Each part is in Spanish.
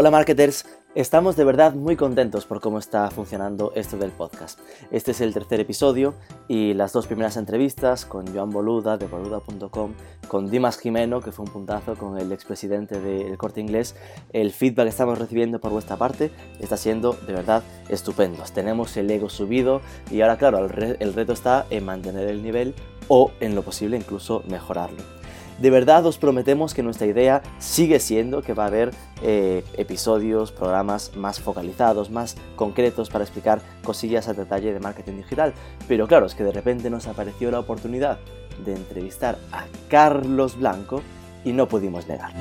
Hola marketers, estamos de verdad muy contentos por cómo está funcionando esto del podcast. Este es el tercer episodio y las dos primeras entrevistas con Joan Boluda de boluda.com, con Dimas Jimeno, que fue un puntazo con el expresidente del Corte Inglés, el feedback que estamos recibiendo por vuestra parte está siendo de verdad estupendo. Tenemos el ego subido y ahora claro, el, el reto está en mantener el nivel o en lo posible incluso mejorarlo. De verdad os prometemos que nuestra idea sigue siendo que va a haber eh, episodios, programas más focalizados, más concretos para explicar cosillas a detalle de marketing digital. Pero claro, es que de repente nos apareció la oportunidad de entrevistar a Carlos Blanco y no pudimos negar.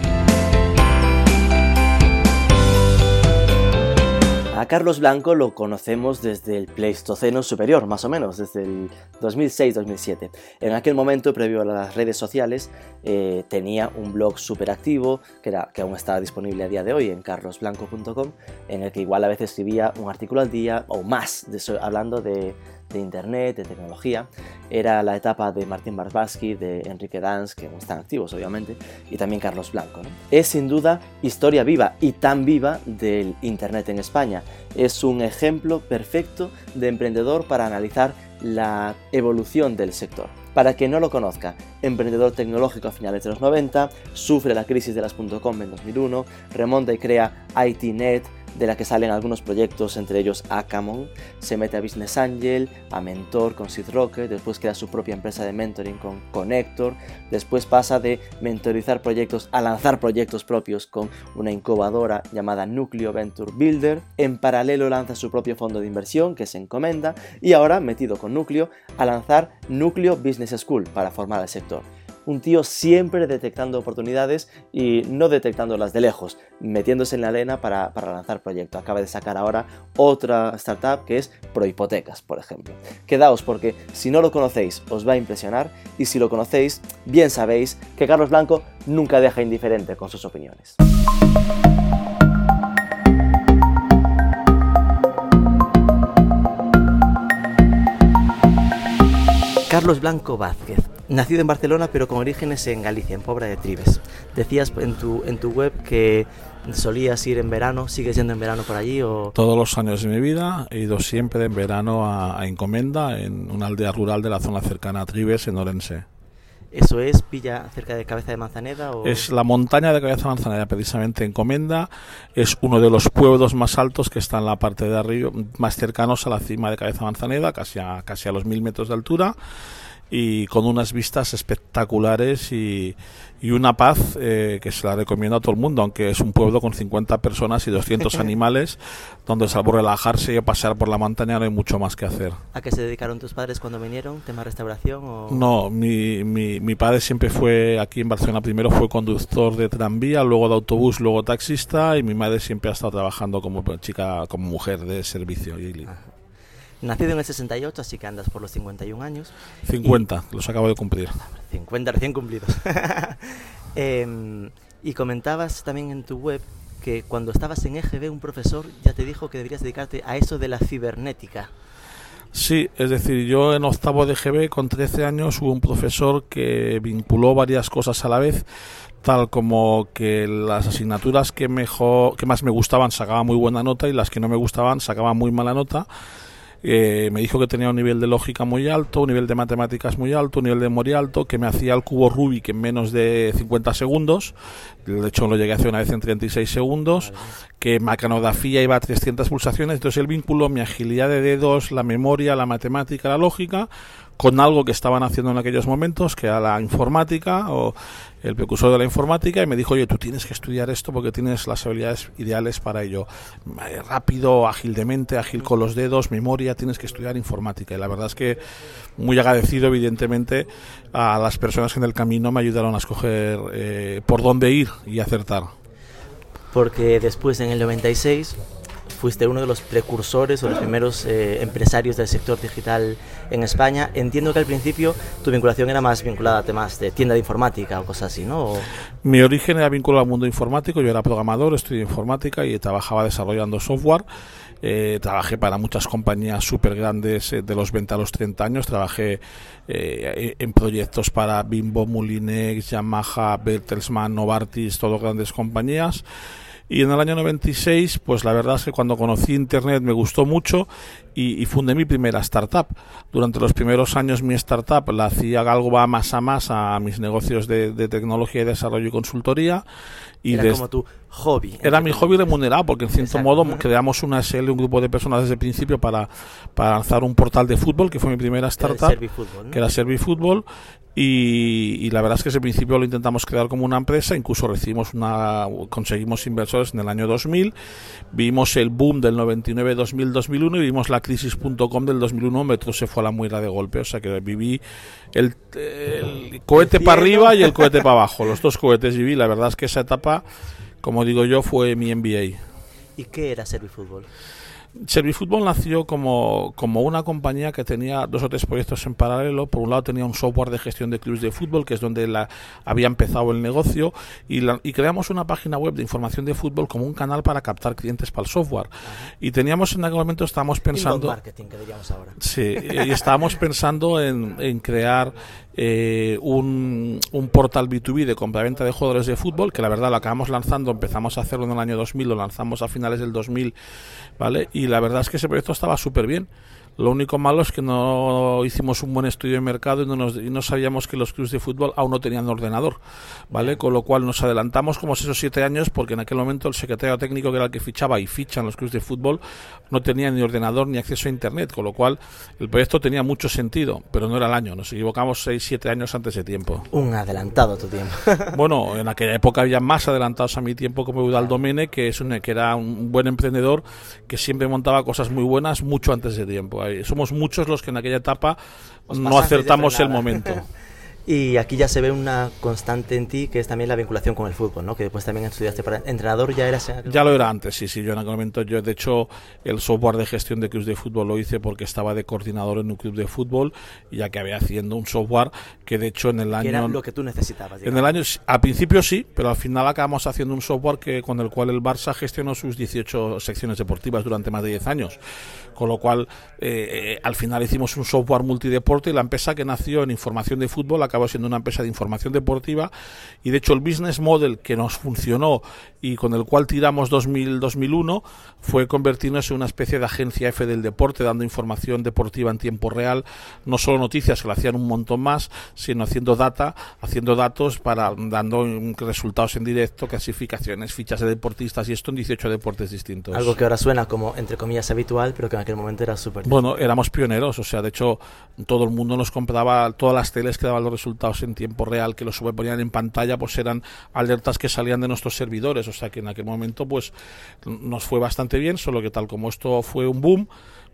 A Carlos Blanco lo conocemos desde el Pleistoceno superior, más o menos, desde el 2006-2007. En aquel momento, previo a las redes sociales, eh, tenía un blog súper activo, que, aún está disponible a día de hoy en carlosblanco.com, en el que igual a veces escribía un artículo al día o más, hablando de, de internet, de tecnología. Era la etapa de Martín Barbarsky, de Enrique Dans, que están activos obviamente, y también Carlos Blanco. Es sin duda historia viva y tan viva del internet en España. Es un ejemplo perfecto de emprendedor para analizar la evolución del sector. Para quien no lo conozca, emprendedor tecnológico a finales de los 90, sufre la crisis de las .com en 2001, remonta y crea ITNet, de la que salen algunos proyectos, entre ellos Acamon, se mete a Business Angel, a Mentor con Sid Rocket, después crea su propia empresa de mentoring con Connector, después pasa de mentorizar proyectos a lanzar proyectos propios con una incubadora llamada Nucleo Venture Builder, en paralelo lanza su propio fondo de inversión que se encomenda y ahora, metido con Nucleo, a lanzar Nucleo Business School para formar al sector un tío siempre detectando oportunidades y no detectándolas de lejos, metiéndose en la arena para, lanzar proyectos. Acaba de sacar ahora otra startup que es Prohipotecas, por ejemplo. Quedaos porque si no lo conocéis os va a impresionar y si lo conocéis, bien sabéis que Carlos Blanco nunca deja indiferente con sus opiniones. Carlos Blanco Vázquez, nacido en Barcelona pero con orígenes en Galicia, en Pobra de Tribes. Decías en tu, en tu web que solías ir en verano, ¿sigues yendo en verano por allí? O... Todos los años de mi vida he ido siempre en verano a, a Encomenda, en una aldea rural de la zona cercana a Tribes, en Orense. ¿Eso es Villa cerca de Cabeza de Manzaneda? O... Es la montaña de Cabeza de Manzaneda, precisamente en Comenda. Es uno de los pueblos más altos que está en la parte de arriba, más cercanos a la cima de Cabeza de Manzaneda, casi a, casi a los mil metros de altura y con unas vistas espectaculares y, y una paz eh, que se la recomiendo a todo el mundo, aunque es un pueblo con 50 personas y 200 animales, donde salvo relajarse y pasear por la montaña no hay mucho más que hacer. ¿A qué se dedicaron tus padres cuando vinieron? ¿Tema restauración? O... No, mi, mi, mi padre siempre fue aquí en Barcelona, primero fue conductor de tranvía, luego de autobús, luego taxista y mi madre siempre ha estado trabajando como chica, como mujer de servicio. Y... Nacido en el 68, así que andas por los 51 años. 50, los acabo de cumplir. 50 recién cumplidos. eh, y comentabas también en tu web que cuando estabas en EGB un profesor ya te dijo que deberías dedicarte a eso de la cibernética. Sí, es decir, yo en octavo de EGB con 13 años hubo un profesor que vinculó varias cosas a la vez, tal como que las asignaturas que mejor que más me gustaban sacaba muy buena nota y las que no me gustaban sacaba muy mala nota eh, me dijo que tenía un nivel de lógica muy alto, un nivel de matemáticas muy alto, un nivel de memoria alto, que me hacía el cubo Rubik en menos de 50 segundos, de hecho lo llegué a hacer una vez en 36 segundos, que mecanografía iba a 300 pulsaciones, entonces el vínculo, mi agilidad de dedos, la memoria, la matemática, la lógica, con algo que estaban haciendo en aquellos momentos, que era la informática o el precursor de la informática, y me dijo, oye, tú tienes que estudiar esto porque tienes las habilidades ideales para ello. Eh, rápido, ágil de mente, ágil con los dedos, memoria, tienes que estudiar informática. Y la verdad es que muy agradecido, evidentemente, a las personas que en el camino me ayudaron a escoger eh, por dónde ir y acertar. Porque después, en el 96, fuiste uno de los precursores o los primeros eh, empresarios del sector digital en España. Entiendo que al principio tu vinculación era más vinculada a temas de tienda de informática o cosas así, ¿no? Mi origen era vinculado al mundo informático, yo era programador, estudié informática y trabajaba desarrollando software eh, trabajé para muchas compañías súper grandes de los 20 a los 30 años, trabajé en proyectos para Bimbo, Mulinex, Yamaha, Bertelsmann, Novartis, todas grandes compañías. Y en el año 96, pues la verdad es que cuando conocí Internet me gustó mucho y, fundé mi primera startup. Durante los primeros años mi startup la hacía algo va más a más a mis negocios de, tecnología y desarrollo y consultoría. Y era como tu hobby. Era mi hobby remunerado porque en cierto modo creamos una SL, un grupo de personas desde el principio para, para lanzar un portal de fútbol, que fue mi primera startup, que era Servifútbol, y, la verdad es que ese principio lo intentamos crear como una empresa, incluso recibimos una, conseguimos inversores en el año 2000, vimos el boom del 99, 2000, 2001 y vimos la crisis.com del 2001, Metro se fue a la muera de golpe, o sea que viví el, cohete para arriba y el cohete para abajo, los dos cohetes viví, la verdad es que esa etapa, como digo yo, fue mi MBA. ¿Y qué era Servifútbol? Servifútbol nació como, como una compañía que tenía dos o tres proyectos en paralelo. Por un lado tenía un software de gestión de clubes de fútbol, que es donde la, había empezado el negocio, y, y creamos una página web de información de fútbol como un canal para captar clientes para el software. Y teníamos en aquel momento, estábamos pensando... marketing, que diríamos ahora. Sí, y estábamos pensando en, en crear eh, un, un, portal B2B de compra-venta de jugadores de fútbol, que la verdad lo acabamos lanzando, empezamos a hacerlo en el año 2000, lo lanzamos a finales del 2000, ¿vale? Y la verdad es que ese proyecto estaba súper bien. Lo único malo es que no hicimos un buen estudio de mercado y no, nos, y no sabíamos que los clubes de fútbol aún no tenían ordenador, ¿vale? Con lo cual nos adelantamos como esos siete años porque en aquel momento el secretario técnico que era el que fichaba y fichan los clubes de fútbol no tenía ni ordenador ni acceso a internet, con lo cual el proyecto tenía mucho sentido, pero no era el año, nos equivocamos seis, siete años antes de tiempo. Un adelantado tu tiempo. bueno, en aquella época había más adelantados a mi tiempo como Eudal Domene, que, es un, que era un buen emprendedor que siempre montaba cosas muy buenas mucho antes de tiempo somos muchos los que en aquella etapa no acertamos el momento. Y aquí ya se ve una constante en ti, que es también la vinculación con el fútbol, ¿no? Que después también estudiaste para entrenador, ya eras... Ya lo era antes, sí, sí. Yo en aquel momento, yo de hecho, el software de gestión de clubes de fútbol lo hice porque estaba de coordinador en un club de fútbol, ya que había haciendo un software que de hecho en el año... Que era lo que tú necesitabas. En el año, al principio sí, pero al final acabamos haciendo un software que con el cual el Barça gestionó sus 18 secciones deportivas durante más de 10 años. Con lo cual, eh, eh, al final hicimos un software multideporte y la empresa que nació en información de fútbol acabó siendo una empresa de información deportiva y de hecho el business model que nos funcionó y con el cual tiramos 2000-2001 fue convertirnos en una especie de agencia F del deporte dando información deportiva en tiempo real, no solo noticias que lo hacían un montón más, sino haciendo data, haciendo datos para dando resultados en directo, clasificaciones, fichas de deportistas y esto en 18 deportes distintos. Algo que ahora suena como entre comillas habitual, pero que en aquel momento era súper Bueno, éramos pioneros, o sea, de hecho todo el mundo nos compraba todas las teles que daban los resultados en tiempo real, que los ponían en pantalla, pues eran alertas que salían de nuestros servidores, o sea que en aquel momento pues nos fue bastante bien, solo que tal como esto fue un boom,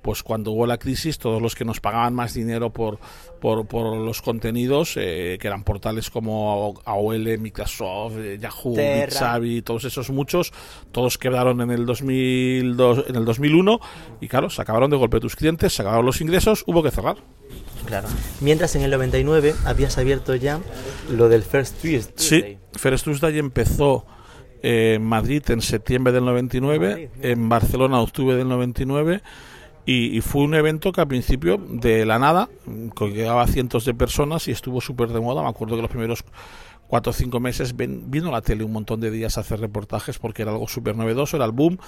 pues cuando hubo la crisis, todos los que nos pagaban más dinero por, por, por los contenidos, eh, que eran portales como AOL, Microsoft, eh, Yahoo, Bitsavi, todos esos muchos, todos quedaron en el, 2002, en el 2001 y claro, se acabaron de golpe tus clientes, se acabaron los ingresos, hubo que cerrar. Claro. Mientras en el 99 habías abierto ya lo del First Tuesday. Sí, First Tuesday empezó en Madrid en septiembre del 99, en Barcelona octubre del 99 y, fue un evento que al principio de la nada, que llegaba a cientos de personas y estuvo súper de moda. Me acuerdo que los primeros cuatro o cinco meses vino la tele un montón de días a hacer reportajes porque era algo súper novedoso, era el boom.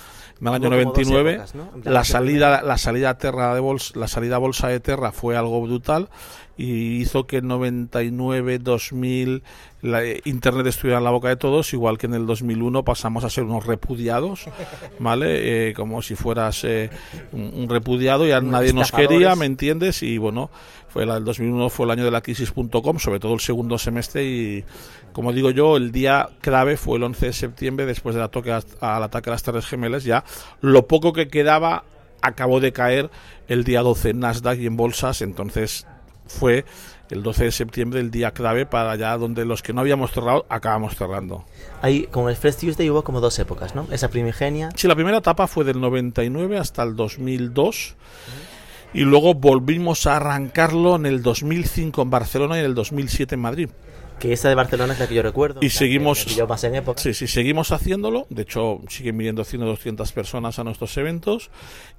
En el año 99 la salida la salida a Terra de bolsa, la salida a bolsa de Terra fue algo brutal y hizo que en 99, 2000 la, Internet estuviera en la boca de todos, igual que en el 2001 pasamos a ser unos repudiados, ¿vale? Eh, como si fueras eh, un, repudiado, ya nadie nos quería, ¿me entiendes? Y bueno, fue el 2001 fue el año de la crisis.com, sobre todo el segundo semestre y como digo yo, el día clave fue el 11 de septiembre después del ataque al ataque a las Torres Gemelas, ya lo poco que quedaba acabó de caer el día 12 en Nasdaq y en bolsas, entonces fue el 12 de septiembre el día clave para allá donde los que no habíamos cerrado acabamos cerrando. Ahí, con el Fresh Tuesday hubo como dos épocas, ¿no? Esa primigenia. Sí, la primera etapa fue del 99 hasta el 2002 y luego volvimos a arrancarlo en el 2005 en Barcelona y en el 2007 en Madrid. Que esa de Barcelona es la que yo recuerdo. Y seguimos. más en época. Sí, sí, seguimos haciéndolo. De hecho, siguen viniendo 100 o 200 personas a nuestros eventos.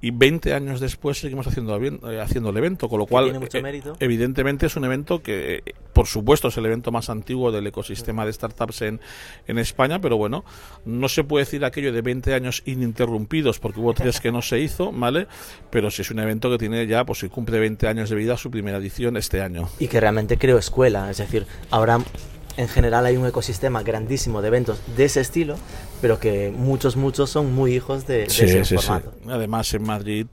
Y 20 años después seguimos haciendo, eh, haciendo el evento. Con lo cual, tiene mucho mérito. evidentemente, es un evento que, por supuesto, es el evento más antiguo del ecosistema de startups en, en España. Pero bueno, no se puede decir aquello de 20 años ininterrumpidos, porque hubo tres que no se hizo, ¿vale? Pero sí es un evento que tiene ya, pues si cumple 20 años de vida, su primera edición este año. Y que realmente creo escuela. Es decir, ahora en general hay un ecosistema grandísimo de eventos de ese estilo, pero que muchos, muchos son muy hijos de, ese formato. Además, en Madrid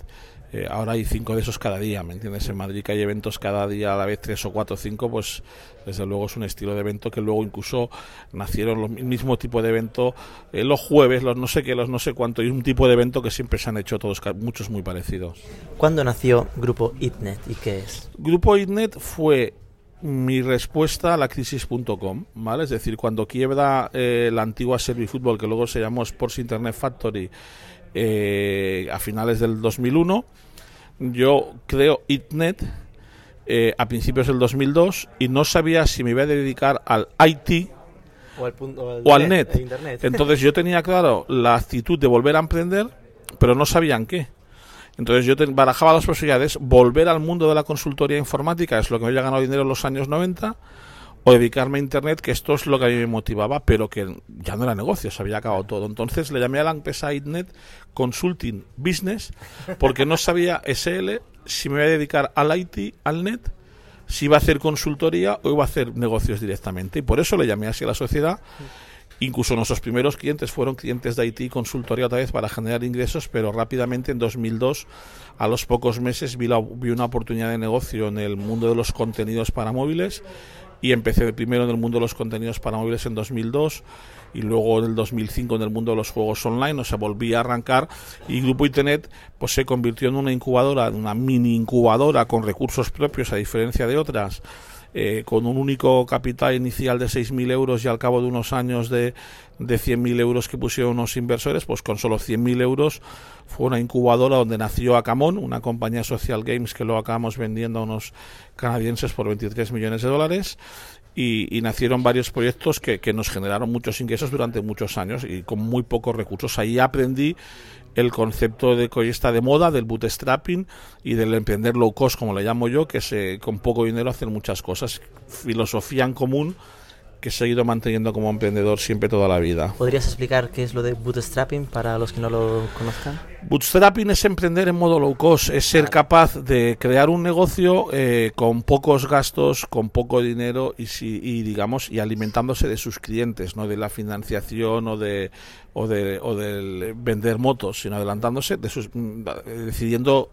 eh, ahora hay cinco de esos cada día, ¿me entiendes? En Madrid que hay eventos cada día a la vez, tres o cuatro o cinco, pues desde luego es un estilo de evento que luego incluso nacieron el mismo tipo de evento eh, los jueves, los no sé qué, los no sé cuánto, y un tipo de evento que siempre se han hecho todos, muchos muy parecidos. ¿Cuándo nació Grupo ITNET y qué es? Grupo ITNET fue mi respuesta a la crisis.com, ¿vale? Es decir, cuando quiebra eh, la antigua Servifútbol, que luego se llamó Sports Internet Factory, eh, a finales del 2001, yo creo ITNET eh, a principios del 2002 y no sabía si me iba a dedicar al IT o al, net. Entonces yo tenía claro la actitud de volver a emprender, pero no sabían qué. Entonces yo barajaba las posibilidades, volver al mundo de la consultoría informática, es lo que me había ganado dinero en los años 90, o dedicarme a Internet, que esto es lo que a mí me motivaba, pero que ya no era negocio, se había acabado todo. Entonces le llamé a la empresa Internet Consulting Business, porque no sabía SL si me iba a dedicar al IT, al net, si iba a hacer consultoría o iba a hacer negocios directamente. Y por eso le llamé así a la sociedad. Incluso nuestros primeros clientes fueron clientes de IT consultoría otra vez para generar ingresos, pero rápidamente en 2002, a los pocos meses, vi, vi una oportunidad de negocio en el mundo de los contenidos para móviles y empecé primero en el mundo de los contenidos para móviles en 2002 y luego en el 2005 en el mundo de los juegos online, o sea, volví a arrancar y Grupo Internet pues se convirtió en una incubadora, una mini incubadora con recursos propios a diferencia de otras eh, con un único capital inicial de 6.000 euros y al cabo de unos años de, de 100.000 euros que pusieron los inversores, pues con solo 100.000 euros fue una incubadora donde nació Acamon, una compañía social games que lo acabamos vendiendo a unos canadienses por 23 millones de dólares. Y, nacieron varios proyectos que, que, nos generaron muchos ingresos durante muchos años y con muy pocos recursos. Ahí aprendí el concepto de que está de moda, del bootstrapping y del emprender low cost, como le llamo yo, que se, con poco dinero hacer muchas cosas. Filosofía en común que he seguido manteniendo como emprendedor siempre toda la vida. ¿Podrías explicar qué es lo de bootstrapping para los que no lo conozcan? Bootstrapping es emprender en modo low cost, es ser capaz de crear un negocio eh, con pocos gastos, con poco dinero y, si, y digamos y alimentándose de sus clientes, no de la financiación o de o de o del vender motos, sino adelantándose de sus mm, decidiendo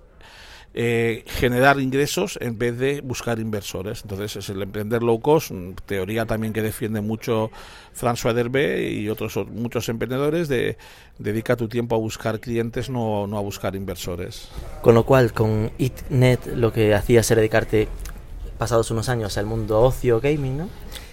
eh, generar ingresos en vez de buscar inversores. Entonces es el emprender low cost, teoría también que defiende mucho François Derbe y otros muchos emprendedores de dedica tu tiempo a buscar clientes, no, no a buscar inversores. Con lo cual, con ItNet lo que hacías era dedicarte pasados unos años al mundo ocio gaming, ¿no?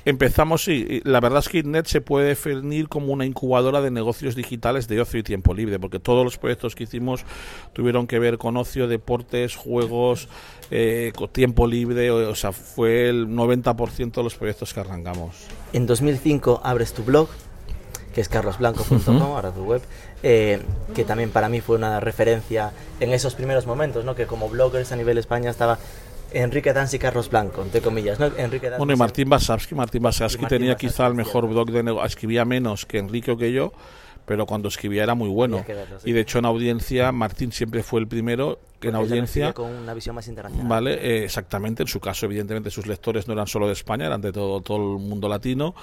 Empezamos, sí. La verdad es que Internet se puede definir como una incubadora de negocios digitales de ocio y tiempo libre, porque todos los proyectos que hicimos tuvieron que ver con ocio, deportes, juegos, eh, con tiempo libre. O, sea, fue el 90% de los proyectos que arrancamos. En 2005 abres tu blog, que es carlosblanco.com, ahora tu web, eh, que también para mí fue una referencia en esos primeros momentos, ¿no? que como bloggers a nivel España estaba Enrique Dans y Carlos Blanco, entre comillas, ¿no? Enrique bueno, y Martín Basavsky. Martín Basavsky tenía quizá el mejor blog de negocio. Escribía menos que Enrique o que yo, pero cuando escribía era muy bueno. Y de hecho en audiencia Martín siempre fue el primero que en audiencia con una visión más internacional. Vale, eh, exactamente. En su caso, evidentemente, sus lectores no eran solo de España, eran de todo todo el mundo latino.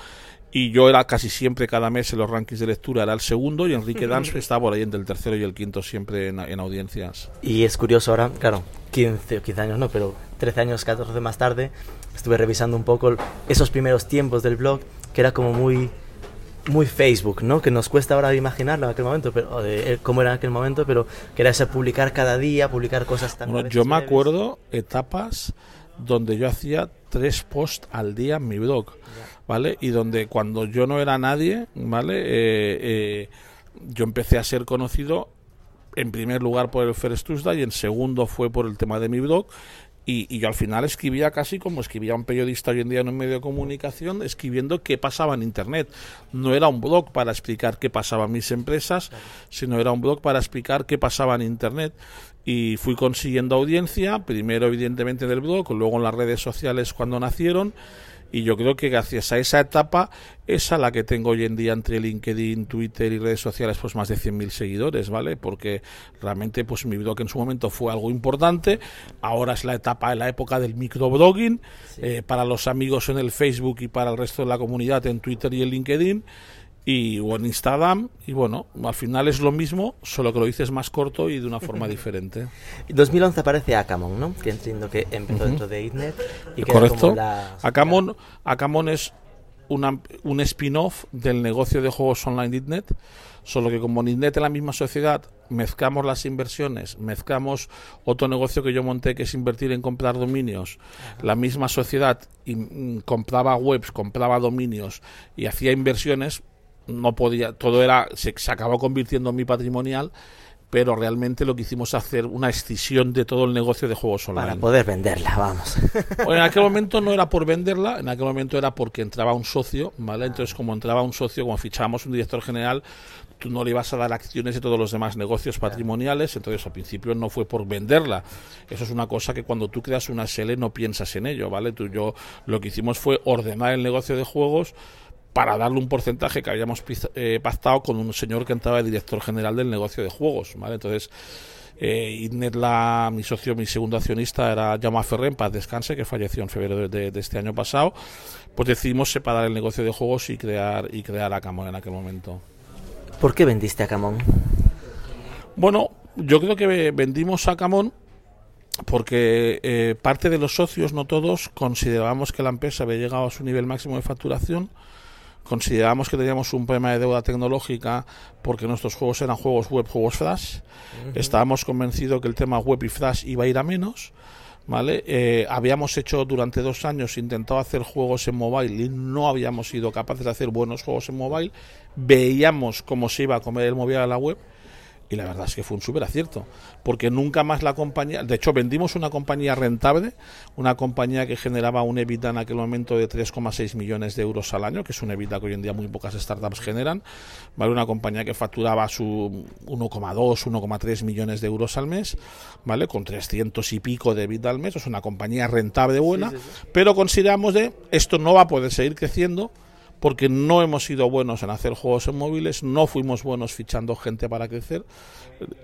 Y yo era casi siempre cada mes en los rankings de lectura era el segundo y Enrique Dans estaba por ahí entre el tercero y el quinto siempre en, en audiencias. Y es curioso ahora, claro, 15 o 15 años no, pero 13 años, 14 más tarde, estuve revisando un poco esos primeros tiempos del blog, que era como muy muy Facebook, ¿no? Que nos cuesta ahora imaginarlo en aquel momento, pero de eh, cómo era en aquel momento, pero que era ese publicar cada día, publicar cosas tan bueno, Yo me acuerdo etapas donde yo hacía tres posts al día en mi blog, ¿vale? Y donde cuando yo no era nadie, ¿vale? Eh, eh, yo empecé a ser conocido en primer lugar por el First Tuesday y en segundo fue por el tema de mi blog Y, yo al final escribía casi como escribía un periodista hoy en día en un medio de comunicación, escribiendo qué pasaba en Internet. No era un blog para explicar qué pasaba en mis empresas, sino era un blog para explicar qué pasaba en Internet. Y fui consiguiendo audiencia, primero evidentemente en el blog, luego en las redes sociales cuando nacieron y yo creo que gracias a esa etapa es a la que tengo hoy en día entre LinkedIn, Twitter y redes sociales pues más de 100.000 seguidores, ¿vale? Porque realmente pues mi blog en su momento fue algo importante, ahora es la etapa, la época del microblogging, eh, para los amigos en el Facebook y para el resto de la comunidad en Twitter y en LinkedIn y o en Instagram y bueno al final es lo mismo solo que lo dices más corto y de una forma diferente. 2011 aparece Acamon ¿no? que entiendo que empezó dentro de Idnet y correcto. Acamon, Acamon es una, un spin-off del negocio de juegos online Idnet solo que como en Idnet en la misma sociedad mezclamos las inversiones mezclamos otro negocio que yo monté que es invertir en comprar dominios la misma sociedad mm, compraba webs compraba dominios y hacía inversiones no podía, todo era, se, acabó convirtiendo en mi patrimonial, pero realmente lo que hicimos es hacer una escisión de todo el negocio de juegos online. Para poder venderla, vamos. en aquel momento no era por venderla, en aquel momento era porque entraba un socio, ¿vale? Entonces, como entraba un socio, como fichábamos un director general, tú no le ibas a dar acciones de todos los demás negocios patrimoniales, entonces al principio no fue por venderla. Eso es una cosa que cuando tú creas una SL no piensas en ello, ¿vale? Tú yo lo que hicimos fue ordenar el negocio de juegos para darle un porcentaje que habíamos eh, pactado con un señor que entraba de director general del negocio de juegos, ¿vale? Entonces, eh, la, mi socio, mi segundo accionista era Jaume Ferrer, en paz descanse, que falleció en febrero de, este año pasado, pues decidimos separar el negocio de juegos y crear, y crear Acamon en aquel momento. ¿Por qué vendiste Acamon? Bueno, yo creo que vendimos Acamon porque eh, parte de los socios, no todos, considerábamos que la empresa había llegado a su nivel máximo de facturación considerábamos que teníamos un problema de deuda tecnológica porque nuestros juegos eran juegos web, juegos flash. Estábamos convencidos que el tema web y flash iba a ir a menos. ¿Vale? Eh, habíamos hecho durante dos años, intentado hacer juegos en mobile y no habíamos sido capaces de hacer buenos juegos en mobile. Veíamos cómo se iba a comer el móvil a la web y la verdad es que fue un súper acierto, porque nunca más la compañía, de hecho vendimos una compañía rentable, una compañía que generaba un EBITDA en aquel momento de 3,6 millones de euros al año, que es un EBITDA que hoy en día muy pocas startups generan, ¿vale? Una compañía que facturaba su 1,2, 1,3 millones de euros al mes, ¿vale? Con 300 y pico de EBITDA al mes, es una compañía rentable buena, pero consideramos de esto no va a poder seguir creciendo porque no hemos sido buenos en hacer juegos en móviles, no fuimos buenos fichando gente para crecer.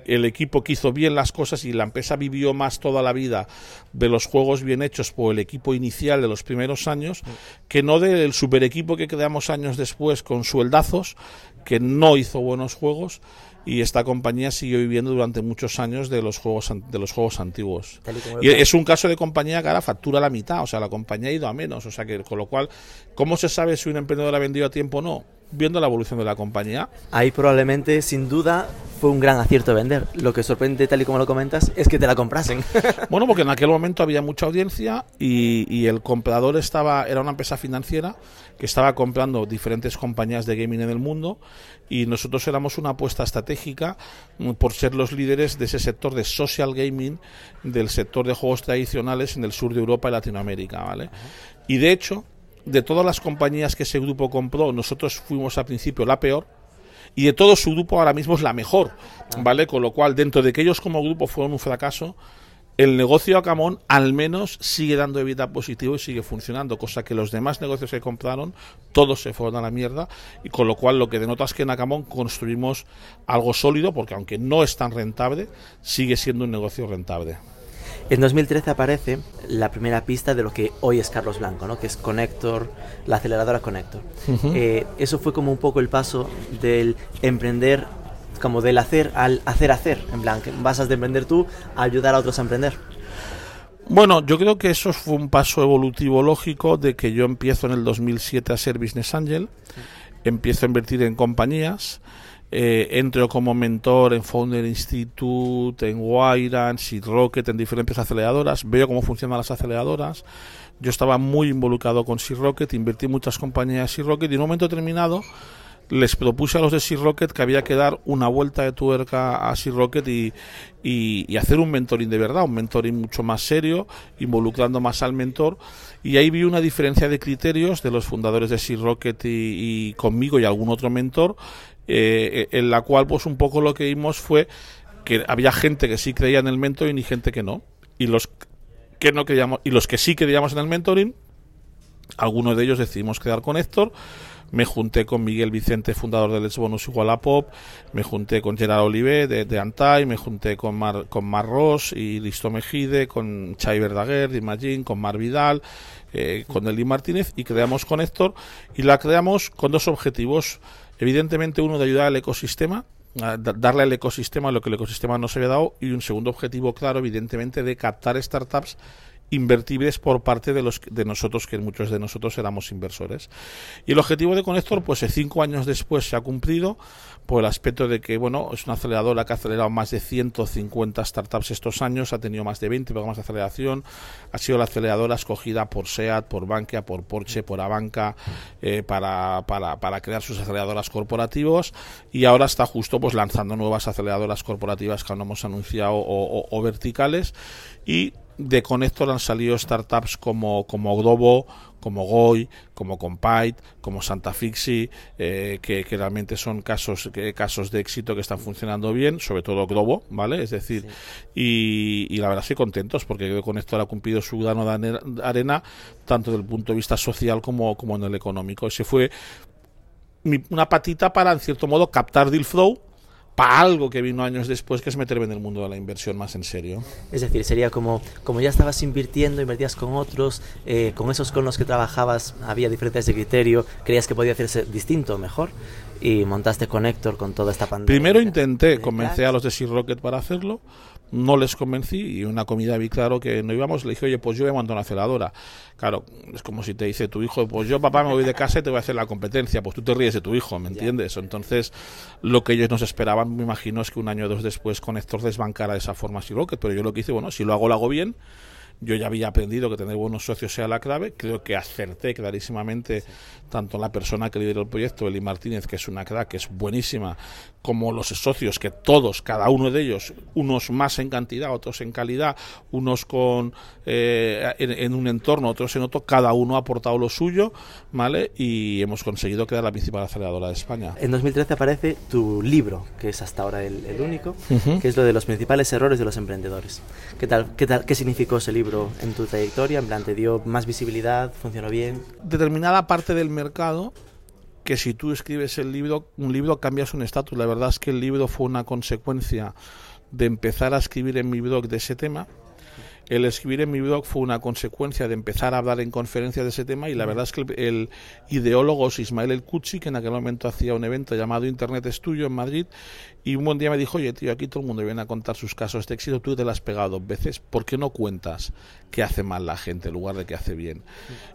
El equipo que hizo bien las cosas y la empresa vivió más toda la vida de los juegos bien hechos por el equipo inicial de los primeros años que no del super equipo que creamos años después con sueldazos que no hizo buenos juegos y esta compañía siguió viviendo durante muchos años de los juegos de los juegos antiguos. Y es un caso de compañía que ahora factura la mitad, o sea, la compañía ha ido a menos, o sea, que con lo cual, ¿cómo se sabe si un emprendedor ha vendido a tiempo o no? Viendo la evolución de la compañía. Ahí probablemente, sin duda, fue un gran acierto vender. Lo que sorprende, tal y como lo comentas, es que te la comprasen. bueno, porque en aquel momento había mucha audiencia y, y el comprador estaba era una empresa financiera que estaba comprando diferentes compañías de gaming en el mundo y nosotros éramos una apuesta estratégica mm, por ser los líderes de ese sector de social gaming, del sector de juegos tradicionales en el sur de Europa y Latinoamérica, ¿vale? Y de hecho, de todas las compañías que ese grupo compró, nosotros fuimos al principio la peor, y de todo su grupo ahora mismo es la mejor, ¿vale? Con lo cual, dentro de que ellos como grupo fueron un fracaso, el negocio Acamón al menos sigue dando vida positivo y sigue funcionando, cosa que los demás negocios que compraron, todos se fueron a la mierda, y con lo cual lo que denota es que en Acamón construimos algo sólido, porque aunque no es tan rentable, sigue siendo un negocio rentable. En 2013 aparece la primera pista de lo que hoy es Carlos Blanco, ¿no? que es Connector, la aceleradora Connector. Eh, eso fue como un poco el paso del emprender como del hacer al hacer hacer, en plan, que vas a emprender tú a ayudar a otros a emprender. Bueno, yo creo que eso fue un paso evolutivo lógico de que yo empiezo en el 2007 a ser Business Angel, empiezo a invertir en compañías, eh, entro como mentor en Founder Institute, en Wire, en Rocket, en diferentes aceleradoras, veo cómo funcionan las aceleradoras. Yo estaba muy involucrado con Seed Rocket, invertí en muchas compañías Seed Rocket y en un momento determinado les propuse a los de Sea Rocket que había que dar una vuelta de tuerca a Sea Rocket y, y, hacer un mentoring de verdad, un mentoring mucho más serio, involucrando más al mentor. Y ahí vi una diferencia de criterios de los fundadores de Sea Rocket y, conmigo y algún otro mentor, eh, en la cual pues un poco lo que vimos fue que había gente que sí creía en el mentoring y gente que no. Y los que no creíamos, y los que sí creíamos en el mentoring, algunos de ellos decidimos quedar con Héctor me junté con Miguel Vicente, fundador del Let's Bonus Igual a Pop, me junté con Gerard Olivé de, de Antai, me junté con Mar, con Mar Ross y Listo Mejide, con Chay Verdaguer de Imagine, con Mar Vidal, eh, con Eli Martínez y creamos con Héctor y la creamos con dos objetivos. Evidentemente uno de ayudar al ecosistema, darle al ecosistema lo que el ecosistema nos había dado y un segundo objetivo claro evidentemente de captar startups invertibles por parte de los de nosotros, que muchos de nosotros éramos inversores. Y el objetivo de Connector, pues cinco años después se ha cumplido por el aspecto de que, bueno, es una aceleradora que ha acelerado más de 150 startups estos años, ha tenido más de 20 programas de aceleración, ha sido la aceleradora escogida por SEAT, por Bankia, por Porsche, por Abanca, eh, para, para, para crear sus aceleradoras corporativos y ahora está justo pues lanzando nuevas aceleradoras corporativas que aún no hemos anunciado o, o verticales y de Connector han salido startups como, como Globo, como Goy, como Compite, como Santa Fixi, eh, que, realmente son casos, casos de éxito que están funcionando bien, sobre todo Globo, ¿vale? Es decir, y, la verdad estoy contentos porque Connector ha cumplido su grano de arena tanto desde el punto de vista social como, como en el económico. Ese fue una patita para, en cierto modo, captar deal flow para algo que vino años después, que es meterme en el mundo de la inversión más en serio. Es decir, sería como, como ya estabas invirtiendo, invertías con otros, eh, con esos con los que trabajabas había diferencias de criterio, creías que podía hacerse distinto, mejor, y montaste Connector con toda esta pandemia. Primero intenté, convencer a los de Sea Rocket para hacerlo, no les convencí y una comida vi claro que no íbamos, le dije, oye, pues yo me monto una celadora. Claro, es como si te dice tu hijo, pues yo papá me voy de casa y te voy a hacer la competencia, pues tú te ríes de tu hijo, ¿me entiendes? Entonces, lo que ellos nos esperaban, me imagino, es que un año o dos después con Héctor desbancara de esa forma así Rocket, pero yo lo que hice, bueno, si lo hago, lo hago bien yo ya había aprendido que tener buenos socios sea la clave. Creo que acerté clarísimamente tanto la persona que lideró el proyecto, Eli Martínez, que es una crack, que es buenísima, como los socios, que todos, cada uno de ellos, unos más en cantidad, otros en calidad, unos con eh, en, un entorno, otros en otro, cada uno ha aportado lo suyo, ¿vale? Y hemos conseguido quedar la principal aceleradora de España. En 2013 aparece tu libro, que es hasta ahora el, único, que es lo de los principales errores de los emprendedores. ¿Qué tal, qué tal, qué significó ese libro? En tu trayectoria? En plan, ¿te dio más visibilidad? ¿Funcionó bien? Determinada parte del mercado que si tú escribes el libro, un libro cambias un estatus. La verdad es que el libro fue una consecuencia de empezar a escribir en mi blog de ese tema el escribir en mi blog fue una consecuencia de empezar a hablar en conferencias de ese tema y la verdad es que el, ideólogo Ismael El Cuchi, que en aquel momento hacía un evento llamado Internet es tuyo en Madrid y un buen día me dijo, oye tío, aquí todo el mundo viene a contar sus casos de éxito, tú te las has pegado dos veces, ¿por qué no cuentas qué hace mal la gente en lugar de que hace bien?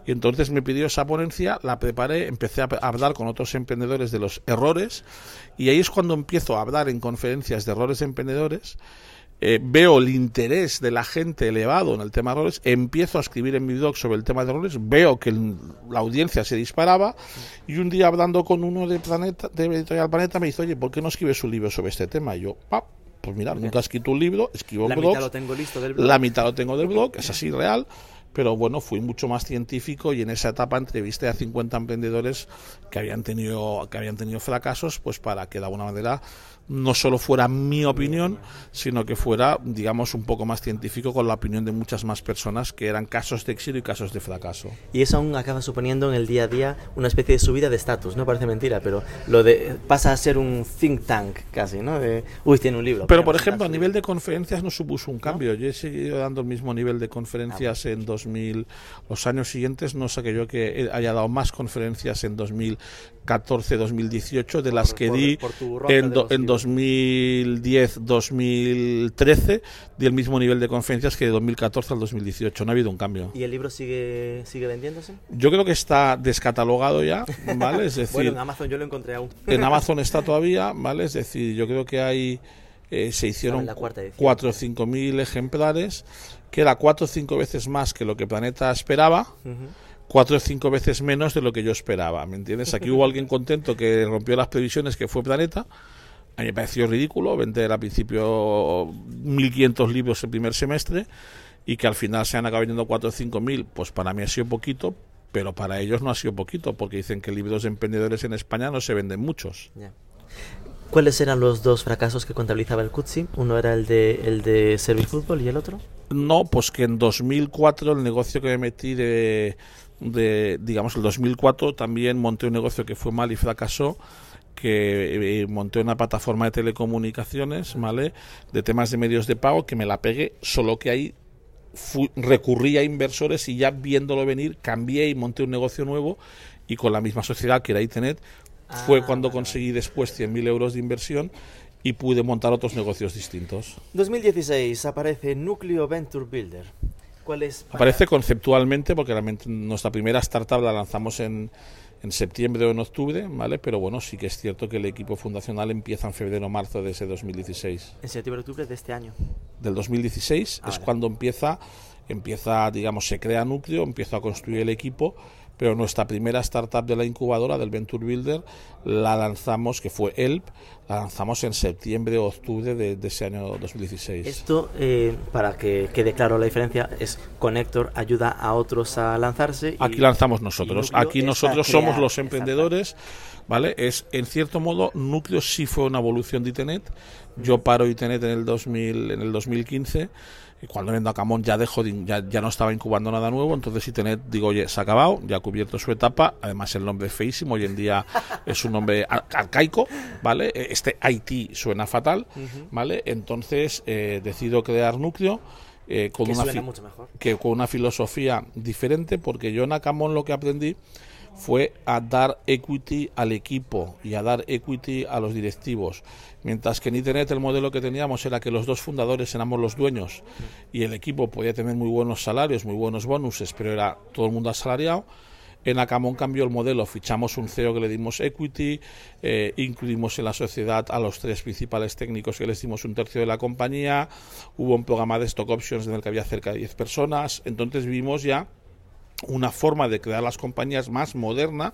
Y entonces me pidió esa ponencia, la preparé, empecé a hablar con otros emprendedores de los errores y ahí es cuando empiezo a hablar en conferencias de errores de emprendedores eh, veo el interés de la gente elevado en el tema de errores, empiezo a escribir en mi blog sobre el tema de errores, veo que la audiencia se disparaba y un día hablando con uno de Planeta, de Editorial Planeta me dice, oye, ¿por qué no escribes un libro sobre este tema? Y yo, pa, pues mira, nunca he escrito un libro, escribo la mitad lo tengo listo del blog. La mitad lo tengo del blog, es así real pero bueno, fui mucho más científico y en esa etapa entrevisté a 50 emprendedores que habían tenido que habían tenido fracasos, pues para que de alguna manera no solo fuera mi opinión, sino que fuera, digamos, un poco más científico con la opinión de muchas más personas que eran casos de éxito y casos de fracaso. Y eso aún acaba suponiendo en el día a día una especie de subida de estatus, no parece mentira, pero lo de pasa a ser un think tank casi, ¿no? De, uy, tiene un libro. Pero por ejemplo, a nivel de conferencias no supuso un cambio. Yo he seguido dando el mismo nivel de conferencias ah, en 2000, los años siguientes, no sé que yo que haya dado más conferencias en 2000 2014-2018, de las que di en, en 2010-2013, di el mismo nivel de conferencias que de 2014 al 2018. No ha habido un cambio. ¿Y el libro sigue, sigue vendiéndose? Yo creo que está descatalogado ya, ¿vale? Es decir, bueno, en Amazon yo lo encontré aún. en Amazon está todavía, ¿vale? Es decir, yo creo que hay... Eh, se hicieron 4 o 5 mil ejemplares, que era 4 o 5 veces más que lo que Planeta esperaba cuatro o cinco veces menos de lo que yo esperaba, ¿me entiendes? Aquí hubo alguien contento que rompió las previsiones, que fue Planeta. A mí me pareció ridículo vender al principio 1.500 libros el primer semestre y que al final se han acabado vendiendo 4 o 5.000, pues para mí ha sido poquito, pero para ellos no ha sido poquito, porque dicen que libros de emprendedores en España no se venden muchos. ¿Cuáles eran los dos fracasos que contabilizaba el CUTSI? Uno era el de, el de Servifútbol y el otro. No, pues que en 2004 el negocio que me metí de, de, digamos, el 2004 también monté un negocio que fue mal y fracasó que eh, monté una plataforma de telecomunicaciones, ¿vale? De temas de medios de pago que me la pegué, solo que ahí recurrí a inversores y ya viéndolo venir cambié y monté un negocio nuevo y con la misma sociedad que era Itenet fue ah, cuando conseguí después 100.000 euros de inversión y pude montar otros negocios distintos. 2016 aparece Núcleo Venture Builder. ¿Cuál es? Aparece conceptualmente porque realmente nuestra primera startup la lanzamos en, en septiembre o en octubre, ¿vale? Pero bueno, sí que es cierto que el equipo fundacional empieza en febrero o marzo de ese 2016. En septiembre o octubre de este año. Del 2016 ah, es cuando empieza, empieza, digamos, se crea núcleo, empieza a construir el equipo pero nuestra primera startup de la incubadora del Venture Builder la lanzamos, que fue ELP, la lanzamos en septiembre o octubre de, ese año 2016. Esto, eh, para que quede claro la diferencia, es Connector ayuda a otros a lanzarse. Aquí lanzamos nosotros, aquí nosotros somos los emprendedores. ¿Vale? Es, en cierto modo, Núcleo sí fue una evolución de Itenet. Yo paro Itenet en el, 2000, en el 2015 y cuando vendo a Camón ya dejo ya, ya no estaba incubando nada nuevo, entonces si tened, digo, oye, se ha acabado, ya ha cubierto su etapa, además el nombre es feísimo, hoy en día es un nombre arcaico, ¿vale? E, este IT suena fatal, ¿vale? Entonces eh, decido crear núcleo. Eh, con, una que con una filosofía diferente, porque yo en Acamón lo que aprendí fue a dar equity al equipo y a dar equity a los directivos. Mientras que en Internet el modelo que teníamos era que los dos fundadores éramos los dueños y el equipo podía tener muy buenos salarios, muy buenos bonuses, pero era todo el mundo asalariado. En Acamón cambió el modelo, fichamos un CEO que le dimos equity, eh, incluimos en la sociedad a los tres principales técnicos que les dimos un tercio de la compañía, hubo un programa de stock options en el que había cerca de 10 personas, entonces vimos ya una forma de crear las compañías más moderna,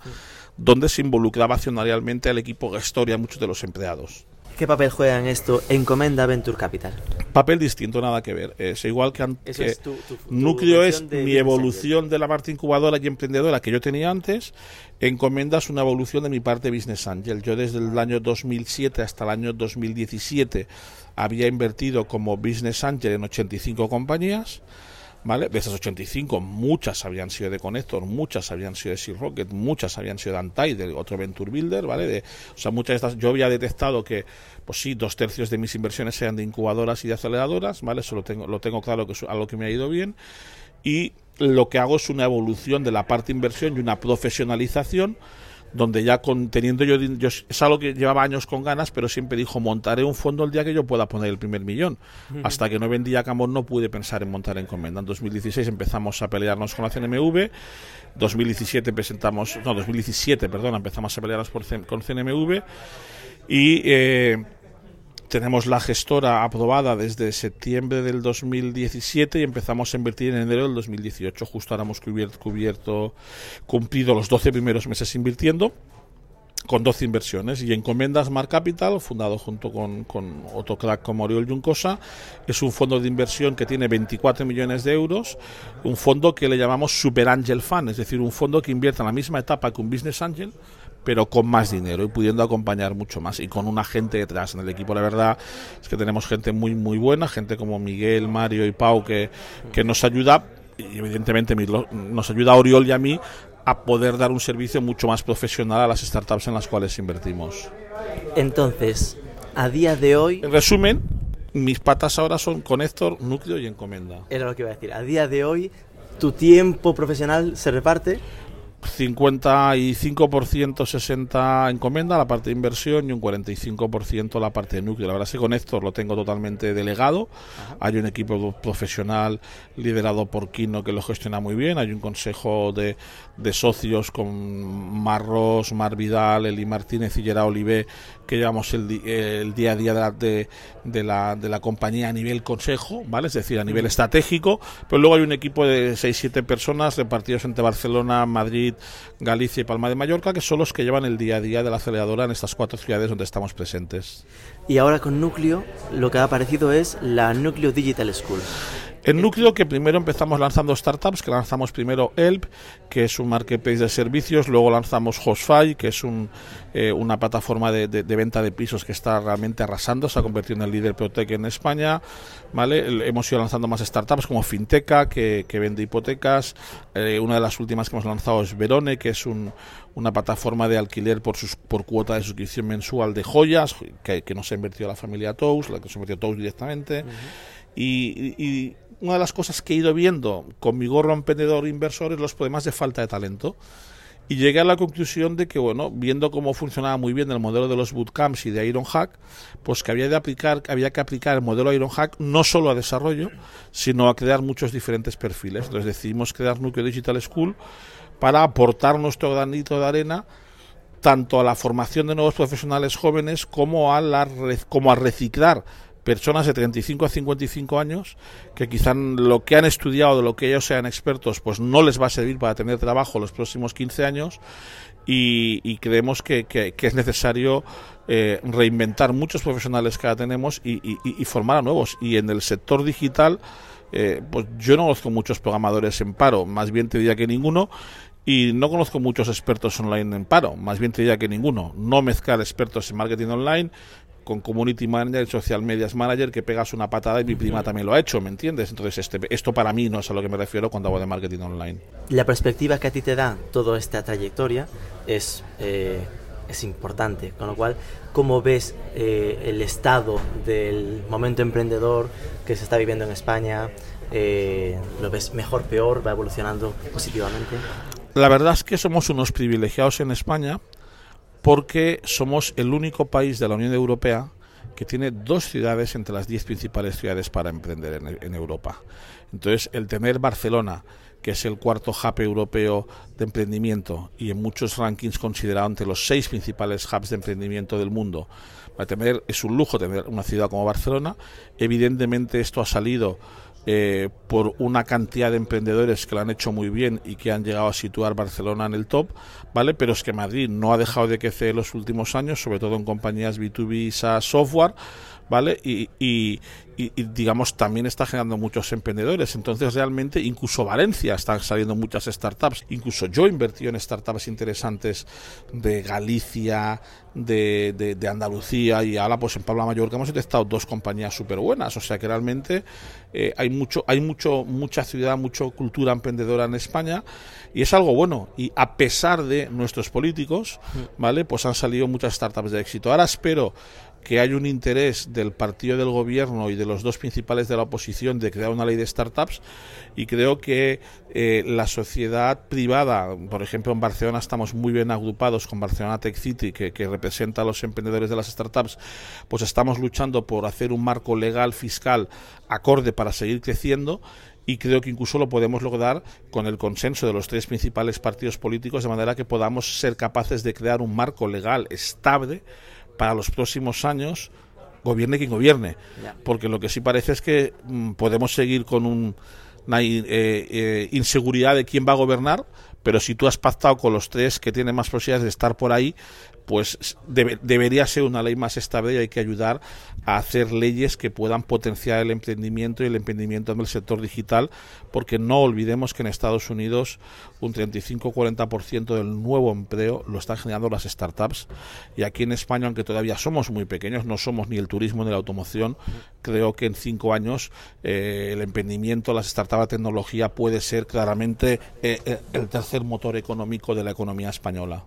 donde se involucraba accionarialmente al equipo gestor y a muchos de los empleados. ¿Qué papel juega en esto Encomenda Venture Capital? Papel distinto, nada que ver. Es igual que, antes. Núcleo es mi evolución de la parte incubadora y emprendedora que yo tenía antes. Encomenda es una evolución de mi parte Business Angel. Yo desde el año 2007 hasta el año 2017 había invertido como Business Angel en 85 compañías ¿vale? De esas 85, muchas habían sido de Connector, muchas habían sido de Sea Rocket, muchas habían sido de Antai, de otro Venture Builder, ¿vale? De, o sea, muchas de estas, yo había detectado que, pues sí, dos tercios de mis inversiones sean de incubadoras y de aceleradoras, ¿vale? Eso lo tengo, lo tengo claro que es a lo que me ha ido bien. Y lo que hago es una evolución de la parte inversión y una profesionalización donde ya con, teniendo yo, yo, es algo que llevaba años con ganas, pero siempre dijo, montaré un fondo el día que yo pueda poner el primer millón. Hasta que no vendía Camón no pude pensar en montar Encomenda. En 2016 empezamos a pelearnos con la CNMV, 2017 presentamos, no, 2017, perdón, empezamos a pelearnos por, con CNMV y... Eh, tenemos la gestora aprobada desde septiembre del 2017 y empezamos a invertir en enero del 2018. Justo ahora hemos cubierto, cubierto cumplido los 12 primeros meses invirtiendo con 12 inversiones y Encomienda Smart Capital, fundado junto con, con otro crack como Oriol Juncosa, es un fondo de inversión que tiene 24 millones de euros, un fondo que le llamamos Super Angel Fund, es decir, un fondo que invierte en la misma etapa que un Business Angel, pero con más dinero y pudiendo acompañar mucho más y con una gente detrás en el equipo. La verdad es que tenemos gente muy muy buena gente como Miguel Mario y Pau que, que nos ayuda y evidentemente nos ayuda a Oriol y a mí a poder dar un servicio mucho más profesional a las startups en las cuales invertimos. Entonces a día de hoy en resumen mis patas ahora son Conector, Núcleo y Encomenda era lo que iba a decir. A día de hoy tu tiempo profesional se reparte 55% 60 encomienda, la parte de inversión y un 45% la parte de núcleo. La verdad es que con Héctor lo tengo totalmente delegado. Hay un equipo profesional liderado por Kino que lo gestiona muy bien. Hay un consejo de, de socios con Marros, Mar Vidal, Eli Martínez y Gerard Olivé que llevamos el, el día a día de de, la, de la compañía a nivel consejo, ¿vale? Es decir, a nivel estratégico. Pero luego hay un equipo de 6-7 personas repartidos entre Barcelona, Madrid, Galicia y Palma de Mallorca, que son los que llevan el día a día de la aceleradora en estas cuatro ciudades donde estamos presentes. Y ahora con Núcleo, lo que ha aparecido es la Núcleo Digital School. El núcleo que primero empezamos lanzando startups, que lanzamos primero Elp, que es un marketplace de servicios, luego lanzamos Hostfy, que es un, eh, una plataforma de, venta de pisos que está realmente arrasando, se ha convertido en el líder Protec en España, ¿vale? Hemos ido lanzando más startups como Finteca, que, vende hipotecas, eh, una de las últimas que hemos lanzado es Verone, que es un, una plataforma de alquiler por, sus, por cuota de suscripción mensual de joyas, que, que nos ha invertido la familia Tous, la que nos ha invertido Tous directamente. y, una de las cosas que he ido viendo con mi gorro emprendedor inversor es los problemas de falta de talento. Y llegué a la conclusión de que, bueno, viendo cómo funcionaba muy bien el modelo de los bootcamps y de Ironhack, pues que había, de aplicar, había que aplicar el modelo Ironhack no solo a desarrollo, sino a crear muchos diferentes perfiles. Entonces decidimos crear Núcleo Digital School para aportar nuestro granito de arena tanto a la formación de nuevos profesionales jóvenes como a, la, como a reciclar personas de 35 a 55 años que quizá lo que han estudiado, de lo que ellos sean expertos, pues no les va a servir para tener trabajo los próximos 15 años y, creemos que, es necesario eh, reinventar muchos profesionales que ahora tenemos y, formar a nuevos. Y en el sector digital, eh, pues yo no conozco muchos programadores en paro, más bien te diría que ninguno. Y no conozco muchos expertos online en paro, más bien te diría que ninguno. No mezclar expertos en marketing online con Community Manager, Social Medias Manager, que pegas una patada y mi prima también lo ha hecho, ¿me entiendes? Entonces, este, esto para mí no es a lo que me refiero cuando hablo de marketing online. La perspectiva que a ti te da toda esta trayectoria es, eh, es importante, con lo cual, ¿cómo ves eh, el estado del momento emprendedor que se está viviendo en España? Eh, ¿Lo ves mejor, peor? ¿Va evolucionando positivamente? La verdad es que somos unos privilegiados en España porque somos el único país de la Unión Europea que tiene dos ciudades entre las diez principales ciudades para emprender en, Europa. Entonces, el tener Barcelona, que es el cuarto hub europeo de emprendimiento y en muchos rankings considerado entre los seis principales hubs de emprendimiento del mundo, tener, es un lujo tener una ciudad como Barcelona. Evidentemente, esto ha salido eh, por una cantidad de emprendedores que lo han hecho muy bien y que han llegado a situar Barcelona en el top, ¿vale? Pero es que Madrid no ha dejado de crecer en los últimos años, sobre todo en compañías B2B SaaS software, ¿vale? Y, y, digamos también está generando muchos emprendedores. Entonces realmente incluso Valencia están saliendo muchas startups. Incluso yo he invertido en startups interesantes de Galicia, de, de, Andalucía y ahora pues en Pablo Mallorca hemos detectado dos compañías súper buenas. O sea que realmente eh, hay mucho, hay mucho, mucha ciudad, mucha cultura emprendedora en España y es algo bueno. Y a pesar de nuestros políticos, ¿vale? Pues han salido muchas startups de éxito. Ahora espero que hay un interés del partido del gobierno y de los dos principales de la oposición de crear una ley de startups y creo que eh, la sociedad privada, por ejemplo en Barcelona estamos muy bien agrupados con Barcelona Tech City que, que representa a los emprendedores de las startups, pues estamos luchando por hacer un marco legal fiscal acorde para seguir creciendo y creo que incluso lo podemos lograr con el consenso de los tres principales partidos políticos de manera que podamos ser capaces de crear un marco legal estable para los próximos años, gobierne quien gobierne. Porque lo que sí parece es que mm, podemos seguir con un, una eh, eh, inseguridad de quién va a gobernar, pero si tú has pactado con los tres que tienen más posibilidades de estar por ahí, pues debería ser una ley más estable y hay que ayudar a hacer leyes que puedan potenciar el emprendimiento y el emprendimiento en el sector digital, porque no olvidemos que en Estados Unidos un 35-40% del nuevo empleo lo están generando las startups. Y aquí en España, aunque todavía somos muy pequeños, no somos ni el turismo ni la automoción, creo que en cinco años eh, el emprendimiento, las startups, la tecnología puede ser claramente eh, eh, el tercer motor económico de la economía española.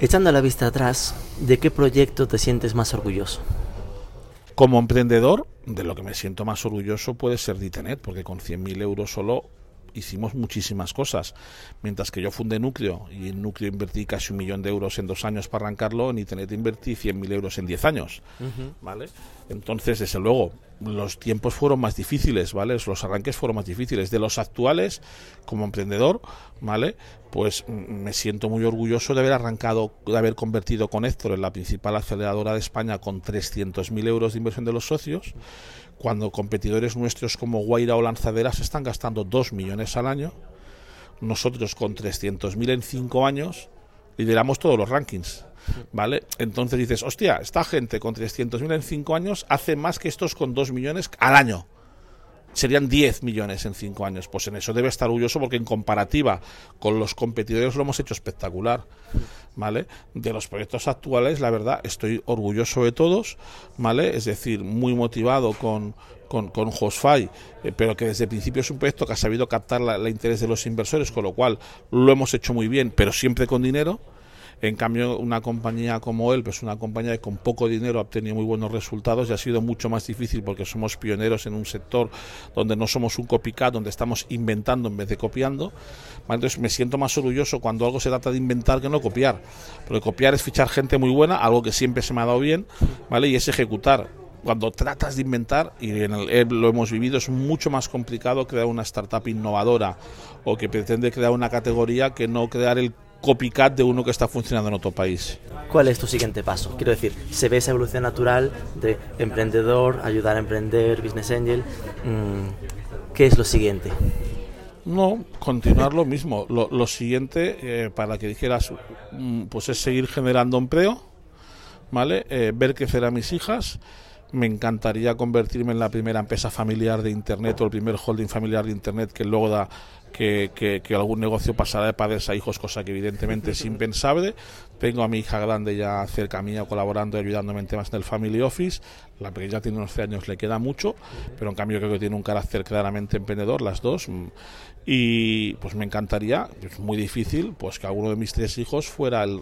Echando la vista atrás, ¿de qué proyecto te sientes más orgulloso? Como emprendedor, de lo que me siento más orgulloso puede ser Ditenet, porque con 100.000 euros solo hicimos muchísimas cosas. Mientras que yo fundé Núcleo y en Núcleo invertí casi un millón de euros en dos años para arrancarlo, en Internet invertí 100.000 euros en 10 años. ¿Vale? Entonces, desde luego, los tiempos fueron más difíciles, ¿vale? Los arranques fueron más difíciles. De los actuales, como emprendedor, ¿vale? Pues me siento muy orgulloso de haber arrancado, de haber convertido con Héctor en la principal aceleradora de España con 300.000 euros de inversión de los socios, cuando competidores nuestros como Guaira o Lanzaderas están gastando 2 millones al año. Nosotros con 300.000 en 5 años lideramos todos los rankings. ¿Vale? Entonces dices, hostia, esta gente con 300.000 en 5 años hace más que estos con 2 millones al año. Serían 10 millones en 5 años. Pues en eso debe estar orgulloso porque en comparativa con los competidores lo hemos hecho espectacular. ¿Vale? De los proyectos actuales, la verdad, estoy orgulloso de todos, ¿vale? Es decir, muy motivado con, con, con eh, pero que desde el principio es un proyecto que ha sabido captar el interés de los inversores, con lo cual lo hemos hecho muy bien, pero siempre con dinero. En cambio, una compañía como él, pues una compañía que con poco dinero ha obtenido muy buenos resultados y ha sido mucho más difícil porque somos pioneros en un sector donde no somos un copycat, donde estamos inventando en vez de copiando. Entonces me siento más orgulloso cuando algo se trata de inventar que no copiar. Porque copiar es fichar gente muy buena, algo que siempre se me ha dado bien, ¿vale? Y es ejecutar cuando tratas de inventar, y en el, lo hemos vivido, es mucho más complicado crear una startup innovadora o que pretende crear una categoría que no crear el copycat de uno que está funcionando en otro país. ¿Cuál es tu siguiente paso? Quiero decir, se ve esa evolución natural de emprendedor, ayudar a emprender, business angel. Mm, ¿Qué es lo siguiente? No, continuar lo mismo. Lo, siguiente, eh, para que dijeras, mm, pues es seguir generando empleo, ¿vale? Eh, ver crecer a mis hijas. Me encantaría convertirme en la primera empresa familiar de Internet o el primer holding familiar de Internet que luego da que, algún negocio pasará de padres a hijos, cosa que evidentemente es impensable. Tengo a mi hija grande ya cerca mía colaborando y ayudándome en temas del Family Office. La pequeña tiene unos años, le queda mucho, pero en cambio creo que tiene un carácter claramente emprendedor, las dos. Y pues me encantaría, es muy difícil, pues que alguno de mis tres hijos fuera el,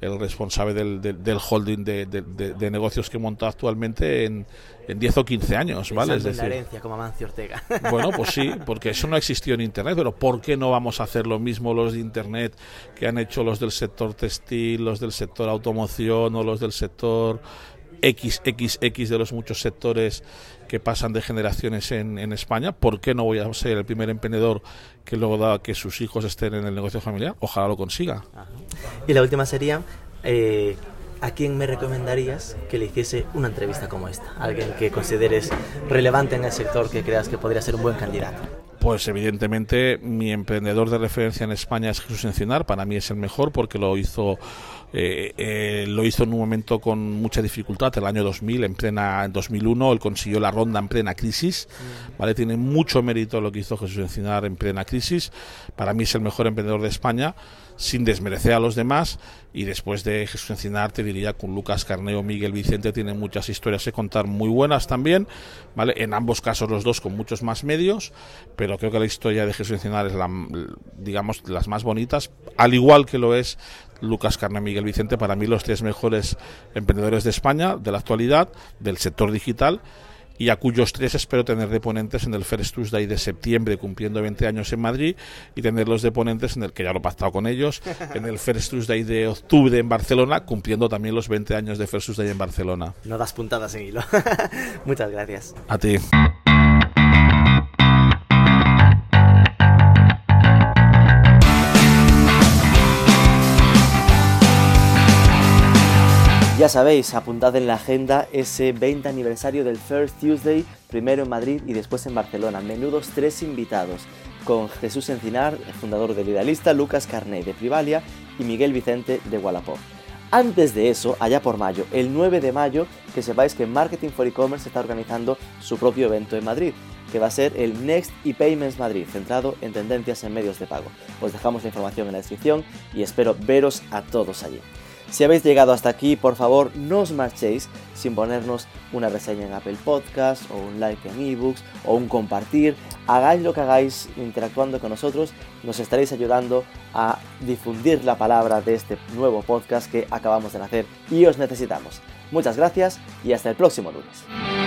el, responsable del, del, holding de, de, negocios que monta actualmente en, en 10 o 15 años, ¿vale? Es decir, la herencia, como Amancio Ortega. Bueno, pues sí, porque eso no existió en Internet, pero ¿por qué no vamos a hacer lo mismo los de Internet que han hecho los del sector textil, los del sector automoción o los del sector XXX de los muchos sectores que pasan de generaciones en, en, España. ¿Por qué no voy a ser el primer emprendedor que luego da que sus hijos estén en el negocio familiar? Ojalá lo consiga. Y la última sería, eh, ¿a quién me recomendarías que le hiciese una entrevista como esta? Alguien que consideres relevante en el sector, que creas que podría ser un buen candidato. Pues evidentemente mi emprendedor de referencia en España es Jesús Encinar, para mí es el mejor porque lo hizo eh, eh, lo hizo en un momento con mucha dificultad, el año 2000, en plena en 2001, él consiguió la ronda en plena crisis, mm. ¿vale? Tiene mucho mérito lo que hizo Jesús Encinar en plena crisis, para mí es el mejor emprendedor de España sin desmerecer a los demás. Y después de Jesús Encinar, te diría con Lucas Carneo, Miguel Vicente, tienen muchas historias que contar muy buenas también, ¿vale? En ambos casos los dos con muchos más medios, pero creo que la historia de Jesús Encinar es la, digamos, las más bonitas, al igual que lo es Lucas Carneo, Miguel Vicente, para mí los tres mejores emprendedores de España, de la actualidad, del sector digital y a cuyos tres espero tener de ponentes en el First Tuesday de septiembre, cumpliendo 20 años en Madrid, y tenerlos de ponentes en el que ya lo he pactado con ellos, en el First Tuesday de octubre en Barcelona, cumpliendo también los 20 años de First Tuesday en Barcelona. No das puntadas en hilo. Muchas gracias. A ti. Ya sabéis, apuntad en la agenda ese 20 aniversario del First Tuesday, primero en Madrid y después en Barcelona. Menudos tres invitados, con Jesús Encinar, fundador del Idealista, Lucas Carné de Privalia y Miguel Vicente de Wallapop. Antes de eso, allá por mayo, el 9 de mayo, que sepáis que Marketing for E-Commerce está organizando su propio evento en Madrid, que va a ser el Next ePayments Madrid, centrado en tendencias en medios de pago. Os dejamos la información en la descripción y espero veros a todos allí. Si habéis llegado hasta aquí, por favor, no os marchéis sin ponernos una reseña en Apple Podcast o un like en ebooks o un compartir. Hagáis lo que hagáis interactuando con nosotros, nos estaréis ayudando a difundir la palabra de este nuevo podcast que acabamos de hacer y os necesitamos. Muchas gracias y hasta el próximo lunes.